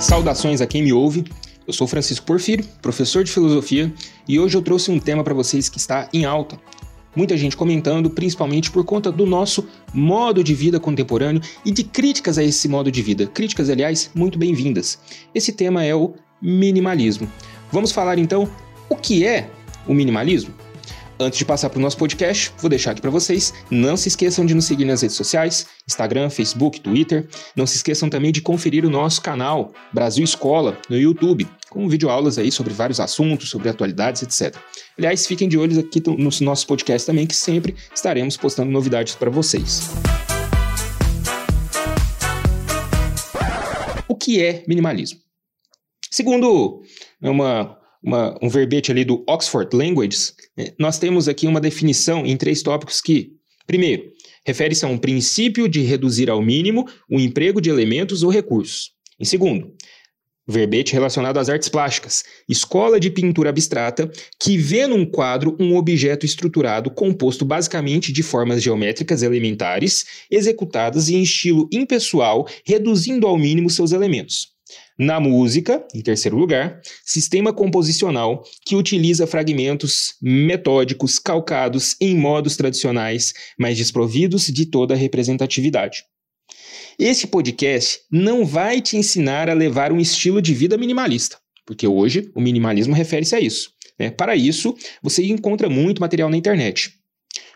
Saudações a quem me ouve. Eu sou Francisco Porfírio, professor de filosofia, e hoje eu trouxe um tema para vocês que está em alta. Muita gente comentando, principalmente por conta do nosso modo de vida contemporâneo e de críticas a esse modo de vida. Críticas, aliás, muito bem-vindas. Esse tema é o minimalismo. Vamos falar então o que é o minimalismo? Antes de passar para o nosso podcast, vou deixar aqui para vocês. Não se esqueçam de nos seguir nas redes sociais: Instagram, Facebook, Twitter. Não se esqueçam também de conferir o nosso canal Brasil Escola no YouTube, com videoaulas aí sobre vários assuntos, sobre atualidades, etc. Aliás, fiquem de olho aqui nos nossos podcasts também, que sempre estaremos postando novidades para vocês. O que é minimalismo? Segundo uma uma, um verbete ali do Oxford Languages, né, nós temos aqui uma definição em três tópicos que, primeiro, refere-se a um princípio de reduzir ao mínimo o emprego de elementos ou recursos. Em segundo, verbete relacionado às artes plásticas, escola de pintura abstrata que vê num quadro um objeto estruturado composto basicamente de formas geométricas elementares, executadas em estilo impessoal, reduzindo ao mínimo seus elementos. Na música, em terceiro lugar, sistema composicional que utiliza fragmentos metódicos calcados em modos tradicionais, mas desprovidos de toda representatividade. Esse podcast não vai te ensinar a levar um estilo de vida minimalista, porque hoje o minimalismo refere-se a isso. Né? Para isso, você encontra muito material na internet.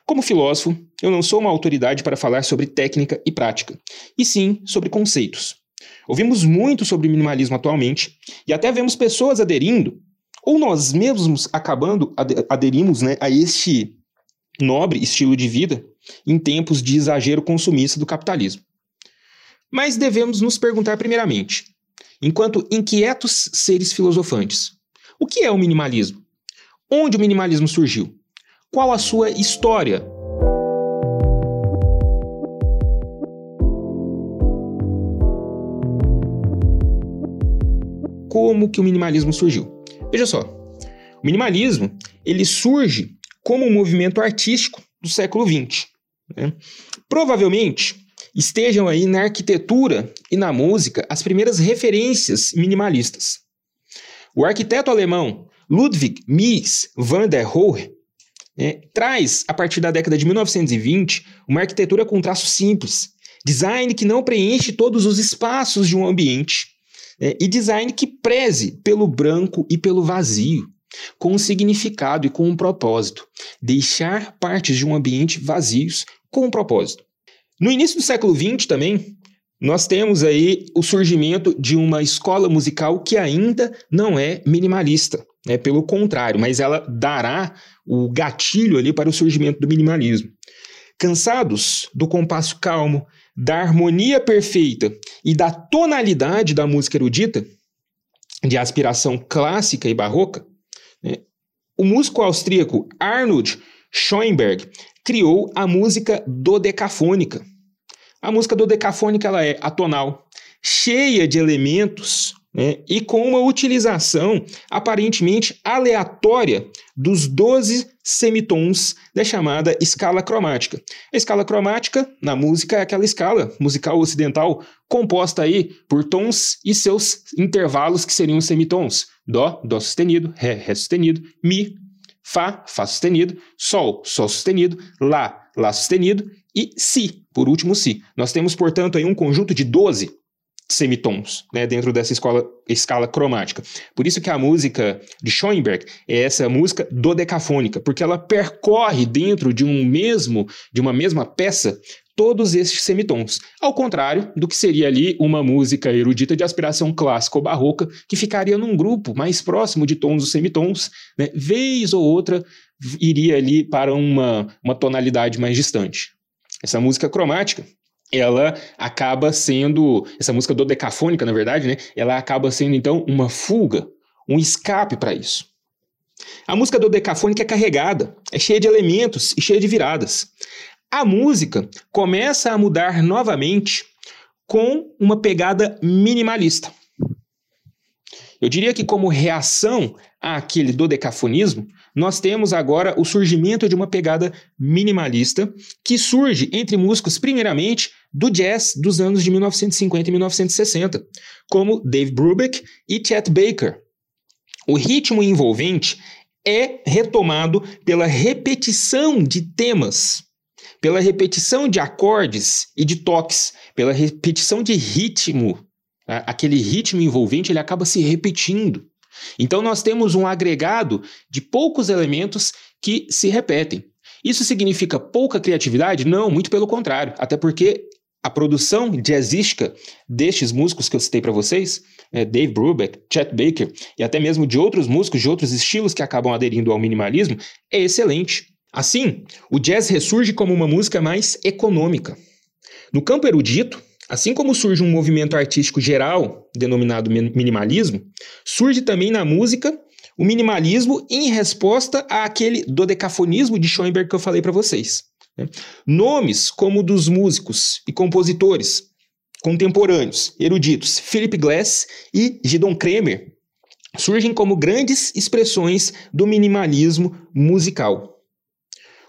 Como filósofo, eu não sou uma autoridade para falar sobre técnica e prática, e sim sobre conceitos. Ouvimos muito sobre minimalismo atualmente e até vemos pessoas aderindo, ou nós mesmos acabando aderimos né, a este nobre estilo de vida em tempos de exagero consumista do capitalismo. Mas devemos nos perguntar primeiramente, enquanto inquietos seres filosofantes, o que é o minimalismo? Onde o minimalismo surgiu? Qual a sua história como que o minimalismo surgiu. Veja só, o minimalismo ele surge como um movimento artístico do século XX. Né? Provavelmente estejam aí na arquitetura e na música as primeiras referências minimalistas. O arquiteto alemão Ludwig Mies van der Rohe né, traz, a partir da década de 1920, uma arquitetura com traço simples, design que não preenche todos os espaços de um ambiente é, e design que preze pelo branco e pelo vazio, com um significado e com um propósito. Deixar partes de um ambiente vazios com um propósito. No início do século XX também, nós temos aí o surgimento de uma escola musical que ainda não é minimalista, né? pelo contrário, mas ela dará o gatilho ali para o surgimento do minimalismo. Cansados do compasso calmo, da harmonia perfeita e da tonalidade da música erudita, de aspiração clássica e barroca, né, o músico austríaco Arnold Schoenberg criou a música dodecafônica. A música dodecafônica ela é atonal, cheia de elementos né, e com uma utilização aparentemente aleatória dos 12 semitons da chamada escala cromática. A escala cromática, na música, é aquela escala musical ocidental composta aí por tons e seus intervalos que seriam semitons. Dó, Dó sustenido, Ré, Ré sustenido, Mi, Fá, Fá sustenido, Sol, Sol sustenido, Lá, Lá sustenido e Si, por último Si. Nós temos, portanto, aí um conjunto de 12 semitons, né, dentro dessa escola, escala cromática. Por isso que a música de Schoenberg é essa música dodecafônica, porque ela percorre dentro de um mesmo, de uma mesma peça, todos esses semitons. Ao contrário do que seria ali uma música erudita de aspiração clássica ou barroca, que ficaria num grupo mais próximo de tons dos semitons, né, vez ou outra iria ali para uma, uma tonalidade mais distante. Essa música cromática ela acaba sendo, essa música dodecafônica, na verdade, né? Ela acaba sendo, então, uma fuga, um escape para isso. A música dodecafônica é carregada, é cheia de elementos e cheia de viradas. A música começa a mudar novamente com uma pegada minimalista. Eu diria que como reação àquele dodecafonismo, nós temos agora o surgimento de uma pegada minimalista que surge entre músicos, primeiramente, do jazz dos anos de 1950 e 1960, como Dave Brubeck e Chet Baker. O ritmo envolvente é retomado pela repetição de temas, pela repetição de acordes e de toques, pela repetição de ritmo. Aquele ritmo envolvente ele acaba se repetindo. Então nós temos um agregado de poucos elementos que se repetem. Isso significa pouca criatividade? Não, muito pelo contrário. Até porque a produção jazzística destes músicos que eu citei para vocês, é, Dave Brubeck, Chet Baker e até mesmo de outros músicos de outros estilos que acabam aderindo ao minimalismo, é excelente. Assim, o jazz ressurge como uma música mais econômica. No campo erudito, Assim como surge um movimento artístico geral, denominado minimalismo, surge também na música o minimalismo em resposta àquele dodecafonismo de Schoenberg que eu falei para vocês. Né? Nomes como dos músicos e compositores contemporâneos, eruditos, Philip Glass e Gidon Kremer, surgem como grandes expressões do minimalismo musical.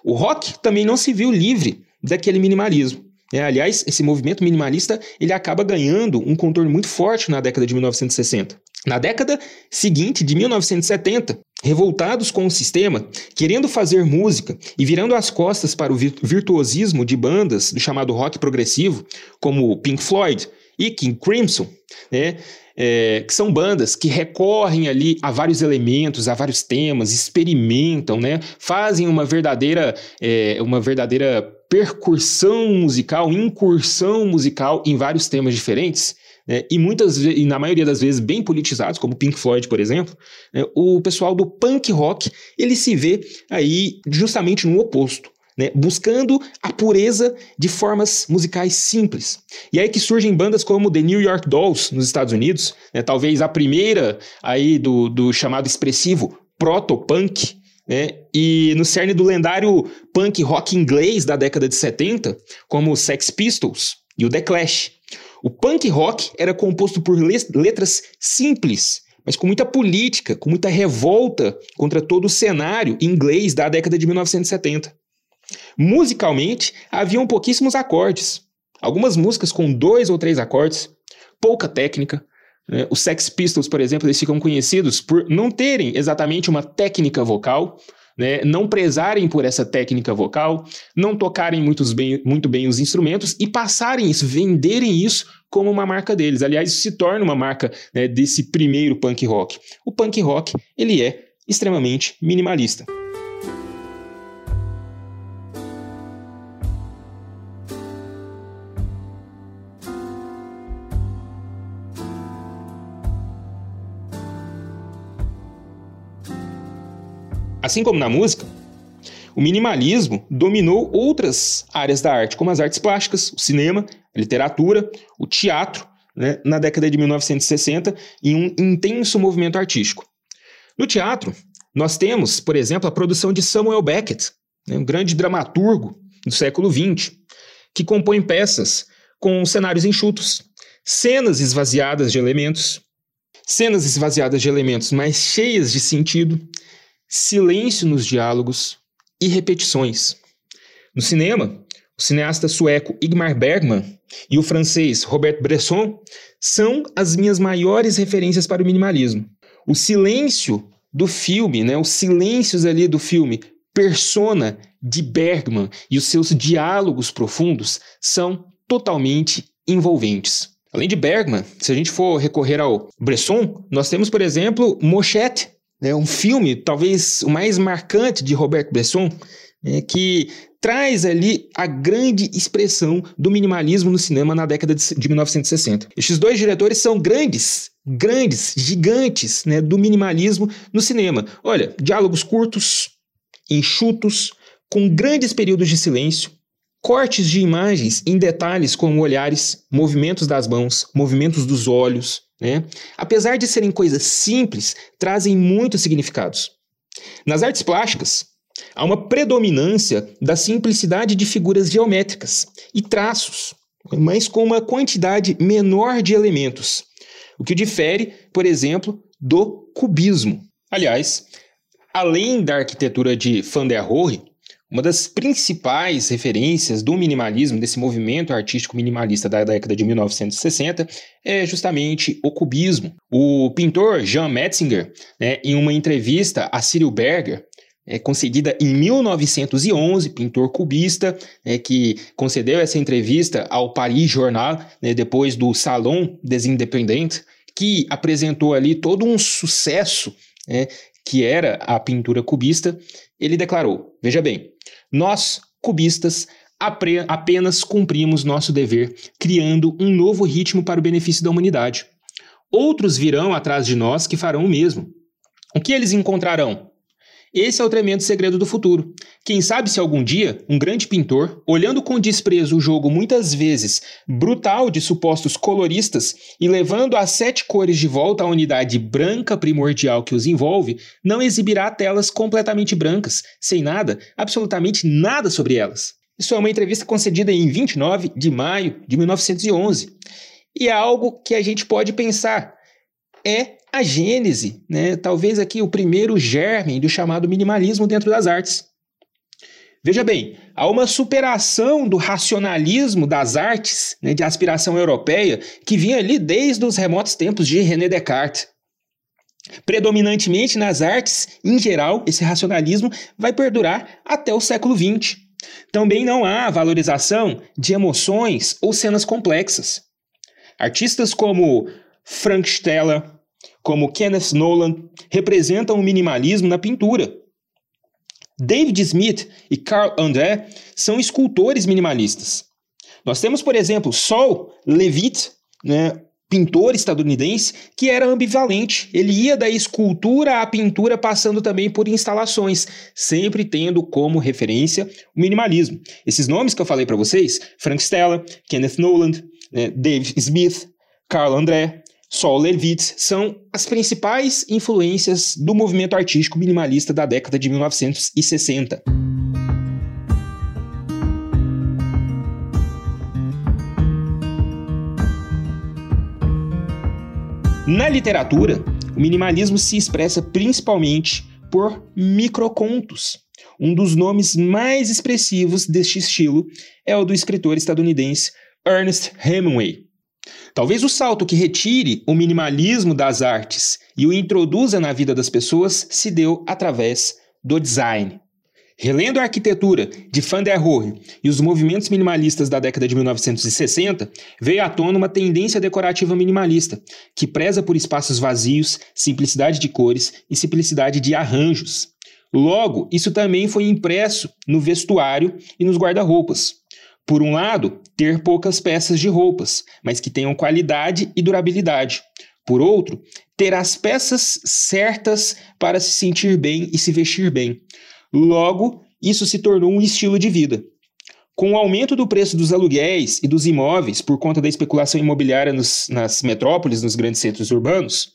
O rock também não se viu livre daquele minimalismo. É, aliás, esse movimento minimalista ele acaba ganhando um contorno muito forte na década de 1960. Na década seguinte, de 1970, revoltados com o sistema, querendo fazer música e virando as costas para o virtuosismo de bandas do chamado rock progressivo, como Pink Floyd e King Crimson, né, é, que são bandas que recorrem ali a vários elementos, a vários temas, experimentam, né, fazem uma verdadeira, é, uma verdadeira percursão musical, incursão musical em vários temas diferentes, né, e muitas e na maioria das vezes bem politizados, como Pink Floyd, por exemplo, né, o pessoal do punk rock ele se vê aí justamente no oposto. Né, buscando a pureza de formas musicais simples. E aí que surgem bandas como The New York Dolls nos Estados Unidos, né, talvez a primeira aí do, do chamado expressivo proto-punk, né? E no cerne do lendário punk rock inglês da década de 70, como Sex Pistols e o The Clash. O punk rock era composto por letras simples, mas com muita política, com muita revolta contra todo o cenário inglês da década de 1970. Musicalmente, haviam pouquíssimos acordes. Algumas músicas com dois ou três acordes, pouca técnica, né? Os Sex Pistols, por exemplo, eles ficam conhecidos por não terem exatamente uma técnica vocal, né? não prezarem por essa técnica vocal, não tocarem bem, muito bem os instrumentos e passarem isso, venderem isso como uma marca deles. Aliás, isso se torna uma marca né, desse primeiro punk rock. O punk rock ele é extremamente minimalista. Assim como na música, o minimalismo dominou outras áreas da arte, como as artes plásticas, o cinema, a literatura, o teatro, né, na década de 1960, em um intenso movimento artístico. No teatro, nós temos, por exemplo, a produção de Samuel Beckett, né, um grande dramaturgo do século XX, que compõe peças com cenários enxutos, cenas esvaziadas de elementos, cenas esvaziadas de elementos, mas cheias de sentido, silêncio nos diálogos e repetições. No cinema, o cineasta sueco Igmar Bergman e o francês Robert Bresson são as minhas maiores referências para o minimalismo. O silêncio do filme, né, os silêncios ali do filme Persona de Bergman e os seus diálogos profundos são totalmente envolventes. Além de Bergman, se a gente for recorrer ao Bresson, nós temos, por exemplo, Mochette, né, um filme, talvez o mais marcante de Robert Bresson, né, que traz ali a grande expressão do minimalismo no cinema na década de, de 1960. Estes dois diretores são grandes, grandes, gigantes né, do minimalismo no cinema. Olha, diálogos curtos, enxutos, com grandes períodos de silêncio, cortes de imagens em detalhes como olhares, movimentos das mãos, movimentos dos olhos, né? Apesar de serem coisas simples, trazem muitos significados. Nas artes plásticas, há uma predominância da simplicidade de figuras geométricas e traços, mas com uma quantidade menor de elementos, o que difere, por exemplo, do cubismo. Aliás, Além da arquitetura de Van der Rohe, uma das principais referências do minimalismo, desse movimento artístico minimalista da década de 1960, é justamente o cubismo. O pintor Jean Metzinger, né, em uma entrevista a Cyril Berger, é, concedida em 1911, pintor cubista, né, que concedeu essa entrevista ao Paris Journal, né, depois do Salon des Indépendants, que apresentou ali todo um sucesso né, que era a pintura cubista, ele declarou: Veja bem, nós, cubistas, apenas cumprimos nosso dever, criando um novo ritmo para o benefício da humanidade. Outros virão atrás de nós que farão o mesmo. O que eles encontrarão? Esse é o tremendo segredo do futuro. Quem sabe se algum dia um grande pintor, olhando com desprezo o jogo muitas vezes brutal de supostos coloristas e levando as sete cores de volta à unidade branca primordial que os envolve, não exibirá telas completamente brancas, sem nada, absolutamente nada sobre elas. Isso é uma entrevista concedida em 29 de maio de 1911. E é algo que a gente pode pensar. É a gênese, né, talvez aqui o primeiro germe do chamado minimalismo dentro das artes. Veja bem, há uma superação do racionalismo das artes, né, de aspiração europeia, que vinha ali desde os remotos tempos de René Descartes. Predominantemente nas artes, em geral, esse racionalismo vai perdurar até o século XX. Também não há valorização de emoções ou cenas complexas. Artistas como Frank Stella, como Kenneth Nolan, representam o minimalismo na pintura. David Smith e Carl André são escultores minimalistas. Nós temos, por exemplo, Sol Levitt, né, pintor estadunidense, que era ambivalente. Ele ia da escultura à pintura, passando também por instalações, sempre tendo como referência o minimalismo. Esses nomes que eu falei para vocês, Frank Stella, Kenneth Noland, né, Smith, Carl André, Sol Levitz são as principais influências do movimento artístico minimalista da década de 1960. Na literatura, o minimalismo se expressa principalmente por microcontos. Um dos nomes mais expressivos deste estilo é o do escritor estadunidense Ernest Hemingway. Talvez o salto que retire o minimalismo das artes e o introduza na vida das pessoas se deu através do design. Relendo a arquitetura de Van der Rohe e os movimentos minimalistas da década de 1960, veio à tona uma tendência decorativa minimalista, que preza por espaços vazios, simplicidade de cores e simplicidade de arranjos. Logo, isso também foi impresso no vestuário e nos guarda-roupas. Por um lado, ter poucas peças de roupas, mas que tenham qualidade e durabilidade. Por outro, ter as peças certas para se sentir bem e se vestir bem. Logo, isso se tornou um estilo de vida. Com o aumento do preço dos aluguéis e dos imóveis por conta da especulação imobiliária nos, nas metrópoles, nos grandes centros urbanos,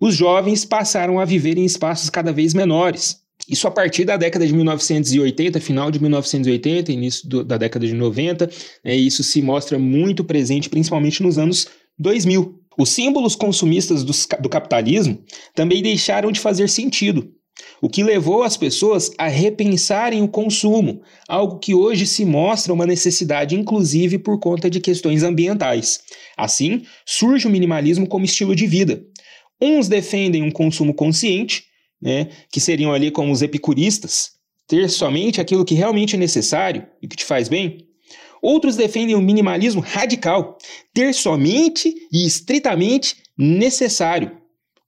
os jovens passaram a viver em espaços cada vez menores, isso a partir da década de 1980, final de 1980, início do, da década de 90, né, isso se mostra muito presente, principalmente nos anos 2000. Os símbolos consumistas do, do capitalismo também deixaram de fazer sentido, o que levou as pessoas a repensarem o consumo, algo que hoje se mostra uma necessidade, inclusive por conta de questões ambientais. Assim, surge o minimalismo como estilo de vida. Uns defendem um consumo consciente, né, que seriam ali como os epicuristas, ter somente aquilo que realmente é necessário e que te faz bem. Outros defendem o minimalismo radical, ter somente e estritamente necessário.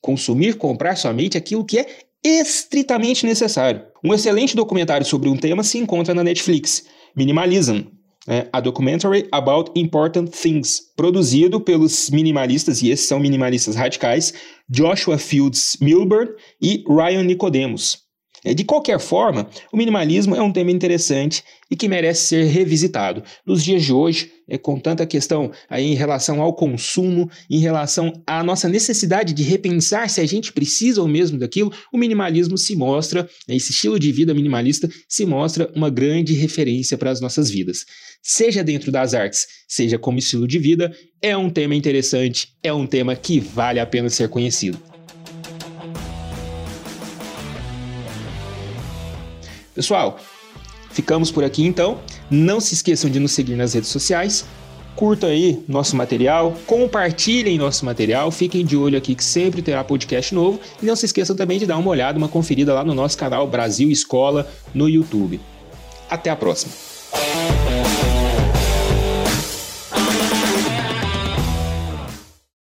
Consumir, comprar somente aquilo que é estritamente necessário. Um excelente documentário sobre um tema se encontra na Netflix, Minimalism, é, A Documentary About Important Things, produzido pelos minimalistas, e esses são minimalistas radicais, Joshua Fields Milburn e Ryan Nicodemus. É, de qualquer forma, o minimalismo é um tema interessante e que merece ser revisitado. Nos dias de hoje, é, com tanta questão aí em relação ao consumo, em relação à nossa necessidade de repensar se a gente precisa ou mesmo daquilo, o minimalismo se mostra, esse estilo de vida minimalista se mostra uma grande referência para as nossas vidas. Seja dentro das artes, seja como estilo de vida, é um tema interessante, é um tema que vale a pena ser conhecido. Pessoal, ficamos por aqui então. Não se esqueçam de nos seguir nas redes sociais. Curtam aí nosso material, compartilhem nosso material, fiquem de olho aqui que sempre terá podcast novo e não se esqueçam também de dar uma olhada, uma conferida lá no nosso canal Brasil Escola no YouTube. Até a próxima!